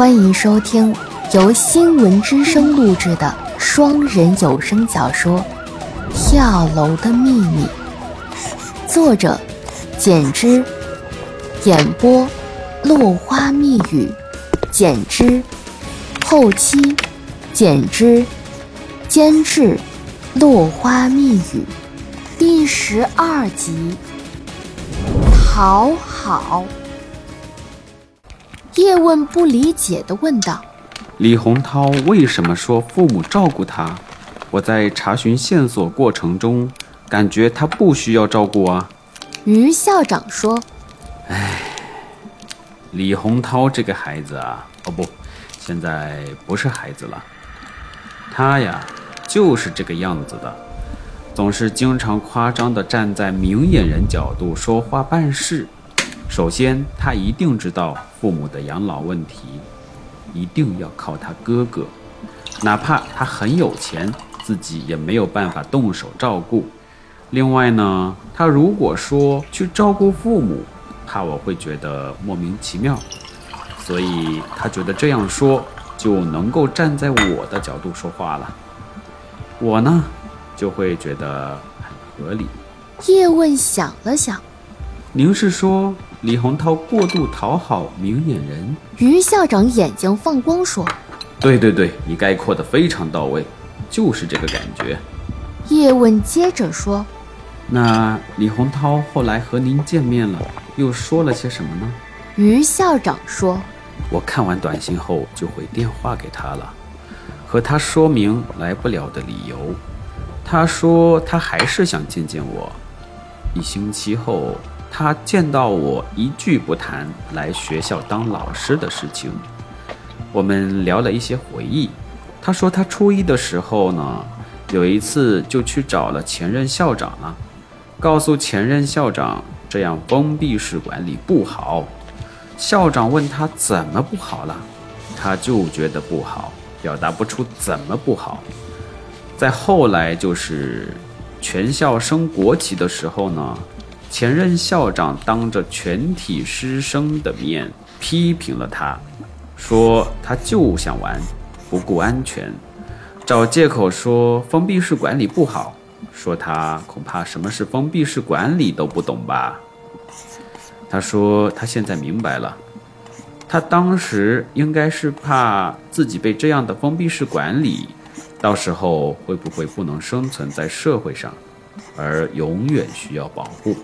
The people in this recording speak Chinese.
欢迎收听由新闻之声录制的双人有声小说《跳楼的秘密》，作者简之，演播落花密语，简之，后期简之，监制落花密语，第十二集，讨好。叶问不理解地问道：“李洪涛为什么说父母照顾他？我在查询线索过程中，感觉他不需要照顾啊。”于校长说：“哎，李洪涛这个孩子啊，哦不，现在不是孩子了。他呀，就是这个样子的，总是经常夸张地站在明眼人角度说话办事。”首先，他一定知道父母的养老问题，一定要靠他哥哥，哪怕他很有钱，自己也没有办法动手照顾。另外呢，他如果说去照顾父母，怕我会觉得莫名其妙，所以他觉得这样说就能够站在我的角度说话了，我呢就会觉得很合理。叶问想了想，您是说？李洪涛过度讨好明眼人，于校长眼睛放光说：“对对对，你概括的非常到位，就是这个感觉。”叶问接着说：“那李洪涛后来和您见面了，又说了些什么呢？”于校长说：“我看完短信后就回电话给他了，和他说明来不了的理由。他说他还是想见见我。一星期后。”他见到我一句不谈来学校当老师的事情，我们聊了一些回忆。他说他初一的时候呢，有一次就去找了前任校长了，告诉前任校长这样封闭式管理不好。校长问他怎么不好了，他就觉得不好，表达不出怎么不好。再后来就是全校升国旗的时候呢。前任校长当着全体师生的面批评了他，说他就想玩，不顾安全，找借口说封闭式管理不好，说他恐怕什么是封闭式管理都不懂吧。他说他现在明白了，他当时应该是怕自己被这样的封闭式管理，到时候会不会不能生存在社会上，而永远需要保护。